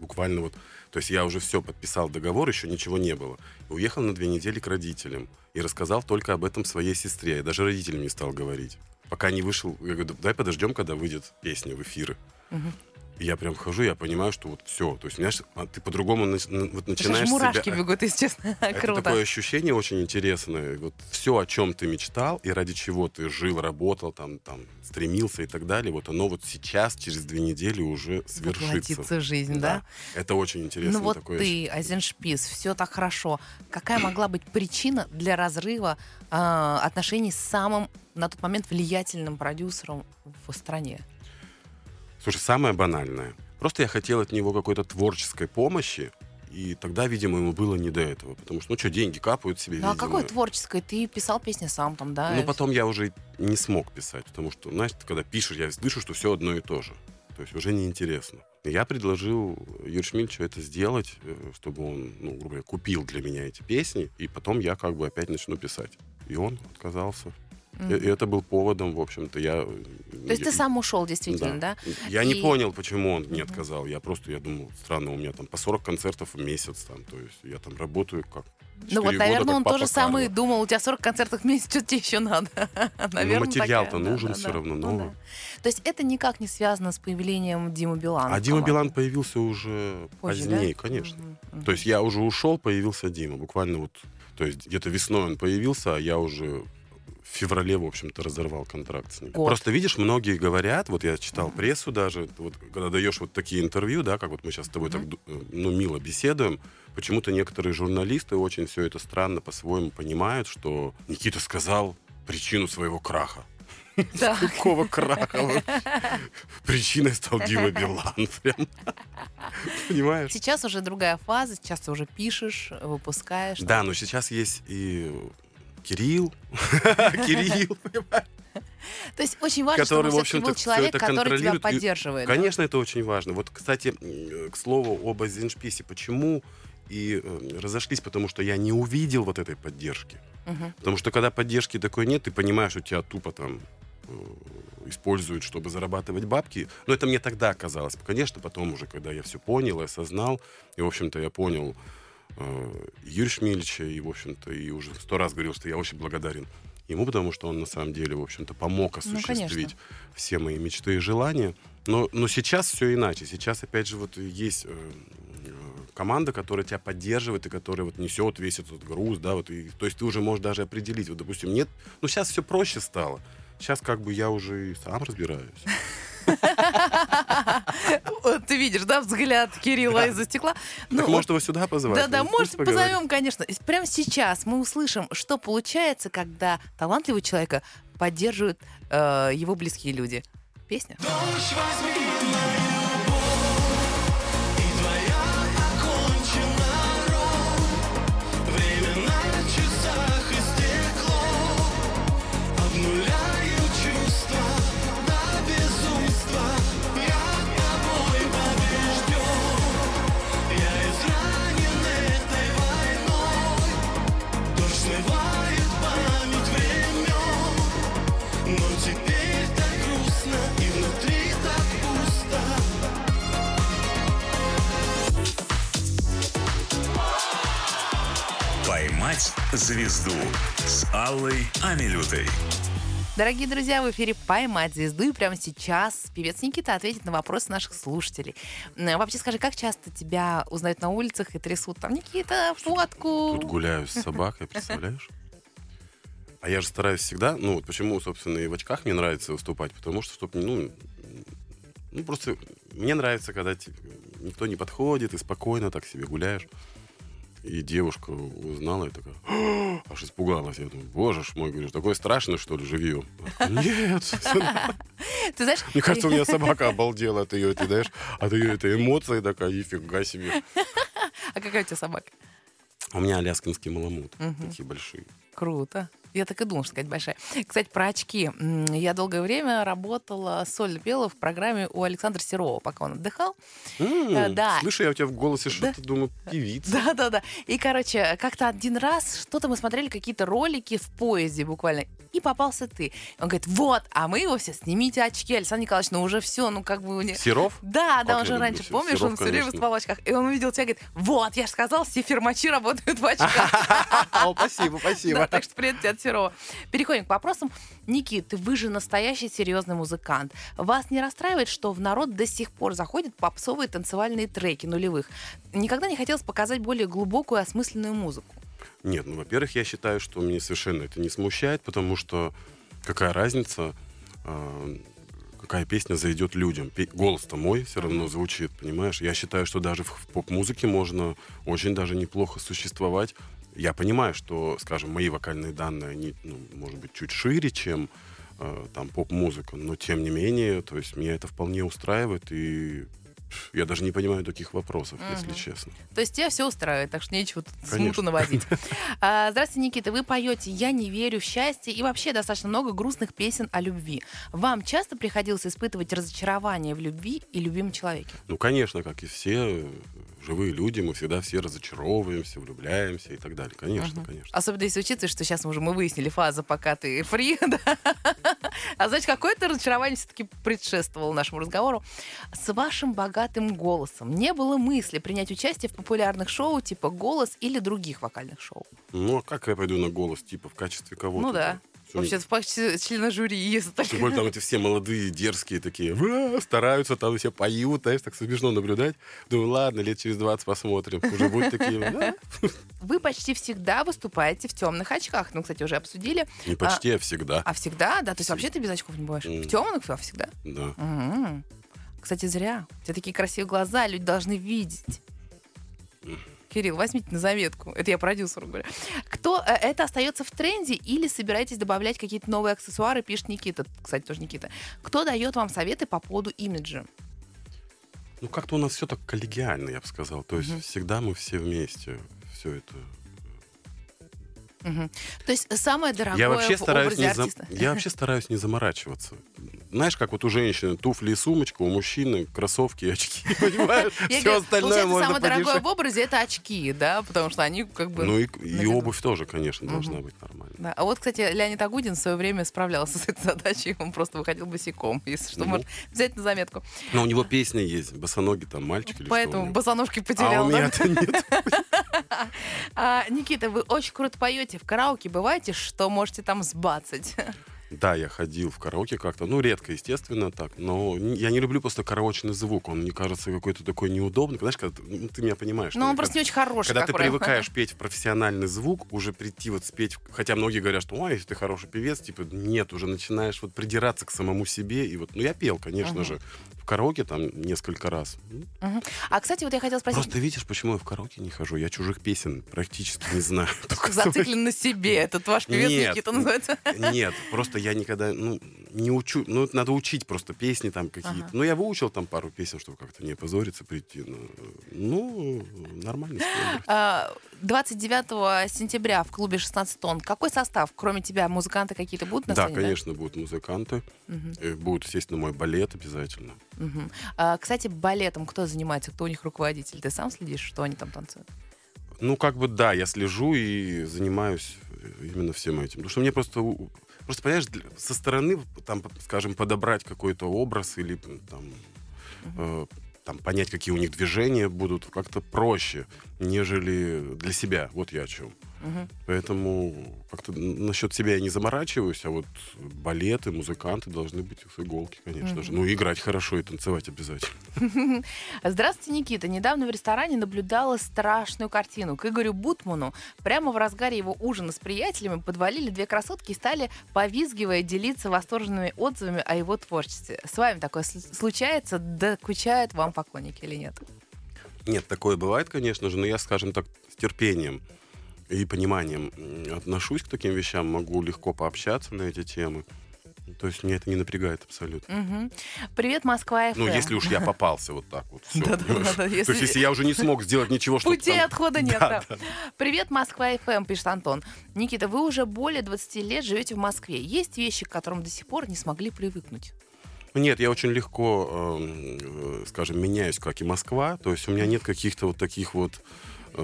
буквально вот... То есть я уже все подписал договор, еще ничего не было. Уехал на две недели к родителям. И рассказал только об этом своей сестре. Я даже родителям не стал говорить. Пока не вышел, я говорю, дай подождем, когда выйдет песня в эфиры. Мгм. Я прям хожу, я понимаю, что вот все. То есть, знаешь, а ты по-другому нач- н- вот начинаешь аж мурашки себя... бегут, если честно. <laughs> Это Круто. такое ощущение очень интересное. Вот все, о чем ты мечтал и ради чего ты жил, работал, там, там, стремился и так далее, вот оно вот сейчас, через две недели уже свершится. Воплотится жизнь, да? Это очень интересно. Ну вот такое ты, Айзеншпис, все так хорошо. Какая могла быть причина для разрыва а, отношений с самым на тот момент влиятельным продюсером в стране? Слушай, самое банальное. Просто я хотел от него какой-то творческой помощи, и тогда, видимо, ему было не до этого. Потому что, ну что, деньги капают себе, Ну а видимо. какое творческое? Ты писал песни сам там, да? Ну, потом я уже не смог писать, потому что, знаешь, ты когда пишешь, я слышу, что все одно и то же. То есть уже неинтересно. Я предложил Юрию Шмильчу это сделать, э, чтобы он, ну, грубо говоря, купил для меня эти песни, и потом я как бы опять начну писать. И он отказался. И, и это был поводом, в общем-то, я... То есть ты сам ушел, действительно, да? Я не И- понял, почему он не отказал. Я просто, я думал, странно, у меня там по 40 концертов в месяц, там, то есть я там работаю как Ну вот, года, наверное, он тоже самый думал, у тебя 40 концертов в месяц, что тебе еще надо? <laughs> Наверное, материал-то такая, да, нужен да, всё да. равно, Ну новый. да. То есть это никак не связано с появлением Димы Билана? А Дима? Билан появился уже Позже, да? позднее, конечно. Мгм, мгм. То есть я уже ушел, появился Дима. Буквально вот, то есть где-то весной он появился, а я уже в феврале, в общем-то, разорвал контракт с ним. Год. Просто видишь, многие говорят, вот я читал прессу даже, вот когда даешь вот такие интервью, да, как вот мы сейчас с тобой так, ду- э, ну, мило беседуем, почему-то некоторые журналисты очень все это странно по-своему понимают, что Никита сказал причину своего краха. Да. <laughs> Какого краха? Вот. Причиной стал Дима Билан. <laughs> Прям. Понимаешь? Сейчас уже другая фаза, сейчас ты уже пишешь, выпускаешь. Да, но сейчас есть и Кирилл, <laughs> Кирилл? То есть очень важно, который, чтобы общем-то, был человек, который тебя контролирует. И, поддерживает. да? Конечно, это очень важно. Вот, кстати, к слову об Азиншписе. Почему и э, разошлись? Потому что я не увидел вот этой поддержки. Мгм. Потому что когда поддержки такой нет, ты понимаешь, что тебя тупо там э, используют, чтобы зарабатывать бабки. Но это мне тогда казалось. Конечно, потом уже, когда я все понял и осознал, и, в общем-то, я понял Юрия Шмельча, и, в общем-то, и уже сто раз говорил, что я очень благодарен ему, потому что он, на самом деле, в общем-то, помог Ну, осуществить конечно. все мои мечты и желания. Но, но сейчас все иначе. Сейчас, опять же, вот есть э, э, команда, которая тебя поддерживает и которая вот несет весь этот груз, да, вот, и, то есть ты уже можешь даже определить, вот, допустим, нет, ну, сейчас все проще стало. Сейчас как бы я уже и сам разбираюсь. <laughs> Вот Ты видишь, да, взгляд Кирилла из-за стекла. Ну, так может его сюда позвать? Да, да, Ну, может, позовем, конечно. Прямо сейчас мы услышим, что получается, когда талантливого человека поддерживают э, его близкие люди. Песня. Дождь возьми «Поймать звезду» с Аллой Амилютой. Дорогие друзья, в эфире «Поймать звезду». И прямо сейчас певец Никита ответит на вопросы наших слушателей. Вообще скажи, как часто тебя узнают на улицах и трясут там «Никита, фотку!» Тут гуляю с собакой, представляешь? А я же стараюсь всегда, ну вот почему, собственно, и в очках мне нравится выступать, потому что, чтобы, ну, ну просто мне нравится, когда типа, никто не подходит, и спокойно так себе гуляешь. И девушка узнала и такая, «А!» аж испугалась. Я думаю, боже ж мой, говорю, такое страшное, что ли, живьем? Нет. <laughs> Ты знаешь, Мне кажется, у меня <laughs> собака обалдела от ее, ты знаешь, от ее этой эмоции такая, нифига себе. а какая у тебя собака? У меня аляскинский маламут, такие большие. Круто. Я так и думала, что сказать большая. Кстати, про очки. Я долгое время работала соль пела в программе у Александра Серова, пока он отдыхал. Э, да. Слышу, я у тебя в голосе что-то думаю, певица. Да, да, да. И, короче, как-то один раз что-то мы смотрели, какие-то ролики в поезде буквально, и попался ты. Он говорит, вот, а мы его все, снимите очки, Александр Николаевич, ну уже все, ну как бы... у не- Серов? Да, да, Как он я же раньше, Се- помнишь, Серов, он все время спал в очках. И он увидел тебя и говорит, вот, я же сказал, все фирмачи работают в <laughs> очках. О, спасибо, Да, спасибо. так что привет тебе от Серова. Переходим к вопросам. Никит, вы же настоящий серьезный музыкант. Вас не расстраивает, что в народ до сих пор заходят попсовые танцевальные треки нулевых? Никогда не хотелось показать более глубокую и осмысленную музыку? Нет, ну, во-первых, я считаю, что меня совершенно это не смущает, потому что какая разница, а, какая песня зайдет людям. Голос-то мой все равно звучит, понимаешь? Я считаю, что даже в поп-музыке можно очень даже неплохо существовать. Я понимаю, что, скажем, мои вокальные данные, они, ну, может быть, чуть шире, чем э, там поп-музыка, но тем не менее, то есть меня это вполне устраивает, и Я даже не понимаю таких вопросов, если Мгм. честно. То есть тебя все устраивает, так что нечего тут смуту Конечно. наводить. <laughs> А, Здравствуйте, Никита. Вы поете «Я не верю в счастье» и вообще достаточно много грустных песен о любви. Вам часто приходилось испытывать разочарование в любви и любимом человеке? Ну, конечно, как и все живые люди, мы всегда все разочаровываемся, влюбляемся и так далее. Конечно, конечно. Особенно если учиться, что сейчас мы уже мы выяснили фаза, пока ты фри, <laughs> да? А значит, какое-то разочарование все-таки предшествовало нашему разговору. С вашим богатым голосом не было мысли принять участие в популярных шоу типа «Голос» или других вокальных шоу? Ну, а как я пойду на голос, типа, в качестве кого-то? Ну да. Вообще, в члена жюри, если так. Тем более там эти все молодые, дерзкие такие, «Ура!» стараются, там все поют, знаешь, так смешно наблюдать. Думаю, ладно, лет через 20 посмотрим. Уже будут такие. Вы почти всегда выступаете в темных очках. Ну, кстати, уже обсудили. не почти, а всегда. А всегда, да? То есть вообще ты без очков не бываешь? В темных а всегда? Да. Кстати, зря. У тебя такие красивые глаза, люди должны видеть. Кирилл, возьмите на заметку. Это я продюсеру говорю. Кто э, это остается в тренде или собираетесь добавлять какие-то новые аксессуары, пишет Никита. Кстати, тоже Никита. Кто дает вам советы по поводу имиджа? Ну, как-то у нас все так коллегиально, я бы сказал. То есть Мгм. всегда мы все вместе. Все это. Мгм. То есть самое дорогое Я вообще, в стараюсь образе не за- артиста. я вообще стараюсь не заморачиваться. Знаешь, как вот у женщины туфли и сумочка, у мужчины кроссовки и очки, <laughs> понимаешь? Все остальное можно самое дорогое в образе это очки, да, потому что они как бы. Ну и, обувь тоже, конечно, должна быть нормальной. Да. А вот, кстати, Леонид Агудин в свое время справлялся с этой <laughs> задачей, он просто выходил босиком, если что, Ну. может взять на заметку. Но у него песня есть, босоногий там мальчик или что у Поэтому босоножки А потерял. у да? меня-то нет. <laughs> А, Никита, вы очень круто поете. В караоке бываете, что можете там сбацать? Да, я ходил в караоке как-то, ну, редко, естественно, так, но я не люблю просто караочный звук, он мне кажется какой-то такой неудобный, знаешь, когда ты, ну, ты меня понимаешь. Но он просто не очень хороший, Когда ты привыкаешь петь в профессиональный звук, уже прийти вот спеть, хотя многие говорят, что, ой, если ты хороший певец, типа, нет, уже начинаешь вот придираться к самому себе, и вот, ну, я пел, конечно же, в караоке там несколько раз. Ну. А, кстати, вот я хотела спросить, Просто видишь, почему я в караоке не хожу, я чужих песен практически не знаю. <laughs> зациклен на себе. Этот ваш певец Нет. Никита называется. Нет, просто я никогда, ну, не учу, ну, это надо учить просто песни там какие-то. Ага. Ну, я выучил там пару песен, чтобы как-то не опозориться, прийти. Ну, ну нормально. спел. <laughs> А, 29 сентября в клубе 16 тонн. Какой состав? Кроме тебя, музыканты какие-то будут на Да, сцене? конечно, будут музыканты. Э, Будет, естественно, мой балет обязательно. Мгм. А, Кстати, балетом кто занимается? Кто у них руководитель? Ты сам следишь, что они там танцуют? Ну, как бы, да, я слежу и занимаюсь э, именно всем этим. Потому что мне просто... Просто, понимаешь, со стороны, там, скажем, подобрать какой-то образ или там, э, там понять, какие у них движения будут, как-то проще, нежели для себя. Вот я о чем. Мгм. Поэтому как-то насчет себя я не заморачиваюсь, а вот балеты, музыканты должны быть с иголки, конечно же. Ну, играть хорошо и танцевать обязательно. <laughs> Здравствуйте, Никита. Недавно в ресторане наблюдала страшную картину. К Игорю Бутману прямо в разгаре его ужина с приятелями подвалили две красотки и стали, повизгивая, делиться восторженными отзывами о его творчестве. С вами такое сл- случается? Докучают вам поклонники или нет? Нет, такое бывает, конечно же, но я, скажем так, с терпением и пониманием отношусь к таким вещам, могу легко пообщаться на эти темы. То есть меня это не напрягает абсолютно. Мгм. Привет, Москва ФМ. Ну, если уж я <laughs> попался вот так вот. да, То если- есть, если я уже не смог сделать ничего, чтобы Пути там- отхода нет. <laughs> Да, да. Привет, Москва ФМ, пишет Антон. Никита, вы уже более 20 лет живете в Москве. Есть вещи, к которым до сих пор не смогли привыкнуть? Нет, я очень легко, эм, э, скажем, меняюсь, как и Москва. То есть у меня нет каких-то вот таких вот,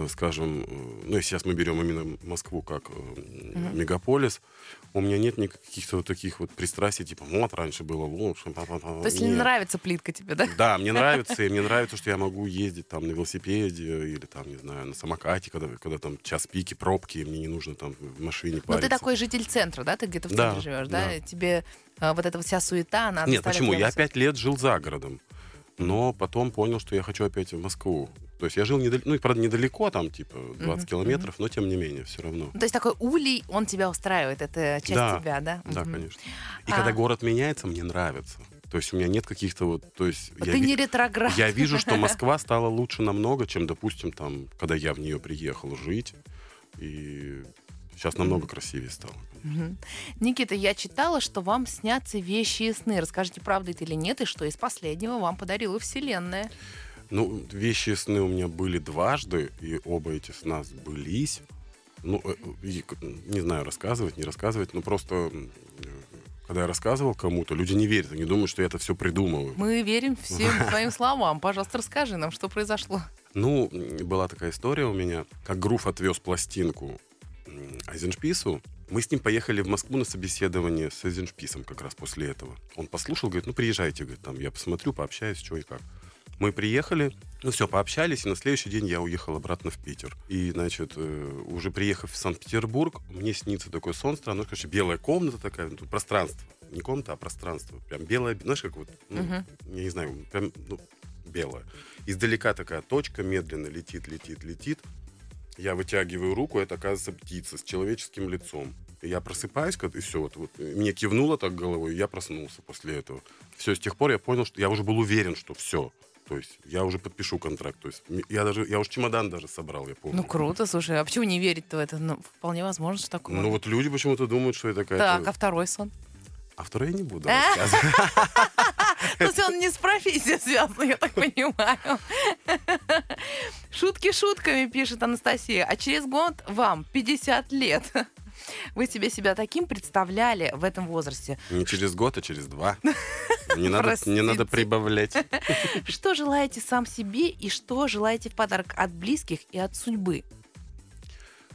скажем, э, ну, сейчас мы берем именно Москву как э, мегаполис, у меня нет никаких-то вот таких вот пристрастий, типа, вот, раньше было лучше. па-па-па». То есть не нравится плитка тебе, да? Да, мне <laughs> нравится, и мне нравится, что я могу ездить там на велосипеде или там, не знаю, на самокате, когда, когда там час пики, пробки, и мне не нужно там в машине Но париться. ты такой житель центра, да? Ты где-то в Да, центре живешь, да? да. Тебе а, вот эта вот вся суета, она Нет, почему? Я пять лет жил за городом, но потом понял, что я хочу опять в Москву. То есть я жил недалеко, ну, правда, недалеко, там, типа, 20 Мгм, километров, но тем не менее, все равно. То есть такой улей, он тебя устраивает, это часть Да, тебя, да? Да, конечно. И А. когда город меняется, мне нравится. То есть у меня нет каких-то вот... То есть я, Ты ви- не ретроград. я вижу, что <laughs> Москва стала лучше намного, чем, допустим, там, когда я в нее приехал жить. И Сейчас намного красивее стало. Мгм. Никита, я читала, что вам снятся вещи и сны. Расскажите, правда это или нет, и что из последнего вам подарила Вселенная? Ну, вещи и сны у меня были дважды, и оба эти сна сбылись. Ну, э, и не знаю, рассказывать, не рассказывать, но просто э, когда я рассказывал кому-то, люди не верят, они думают, что я это все придумываю. Мы верим всем <laughs> твоим словам. Пожалуйста, расскажи нам, что произошло. Ну, была такая история у меня, как Груф отвез пластинку Айзеншпису. Мы с ним поехали в Москву на собеседование с Айзеншписом как раз после этого. Он послушал, говорит, ну, приезжайте, говорит, там, я посмотрю, пообщаюсь, что и как. Мы приехали, ну все, пообщались, и на следующий день я уехал обратно в Питер. И, значит, э, уже приехав в Санкт-Петербург, мне снится такой сон странный, ну, короче, белая комната такая, ну, пространство. Не комната, а пространство. Прям белое, знаешь, как вот, ну, Мгм. я не знаю, прям, ну, белое. Издалека такая точка медленно летит, летит, летит. Я вытягиваю руку, это, оказывается, птица с человеческим лицом. Я просыпаюсь, и все, вот, вот, мне кивнуло так головой, и я проснулся после этого. Все, с тех пор я понял, что я уже был уверен, что все. То есть я уже подпишу контракт. То есть я даже, я уж чемодан даже собрал, я помню. Ну, круто, слушай, а почему не верить-то в это? Ну, вполне возможно, что такое. Ну, вот люди почему-то думают, что это какая-то... Так, а второй сон? А второй я не буду А? рассказывать. <laughs> То есть он не с профессией связан, я так понимаю. Шутки шутками, пишет Анастасия. А через год вам 50 лет. Вы себе себя таким представляли в этом возрасте? Не через год, а через два. <laughs> Не надо, не надо прибавлять. <laughs> Что желаете сам себе и что желаете в подарок от близких и от судьбы?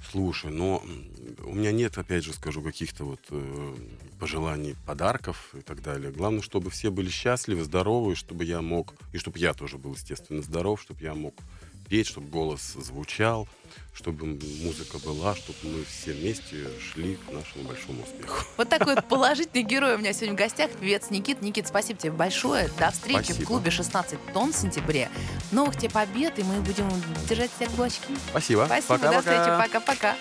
Слушай, но м, у меня нет, опять же скажу, каких-то вот э, пожеланий, подарков и так далее. Главное, чтобы все были счастливы, здоровы, чтобы я мог, и чтобы я тоже был, естественно, здоров, чтобы я мог петь, чтобы голос звучал, чтобы музыка была, чтобы мы все вместе шли к нашему большому успеху. Вот такой положительный герой у меня сегодня в гостях. Певец Никит. Никит, спасибо тебе большое. До встречи Спасибо. в клубе 16 тонн в сентябре. Новых тебе побед, и мы будем держать всех кулачки. Спасибо. Спасибо, до встречи, Пока-пока.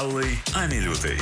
Аллой Амилютой.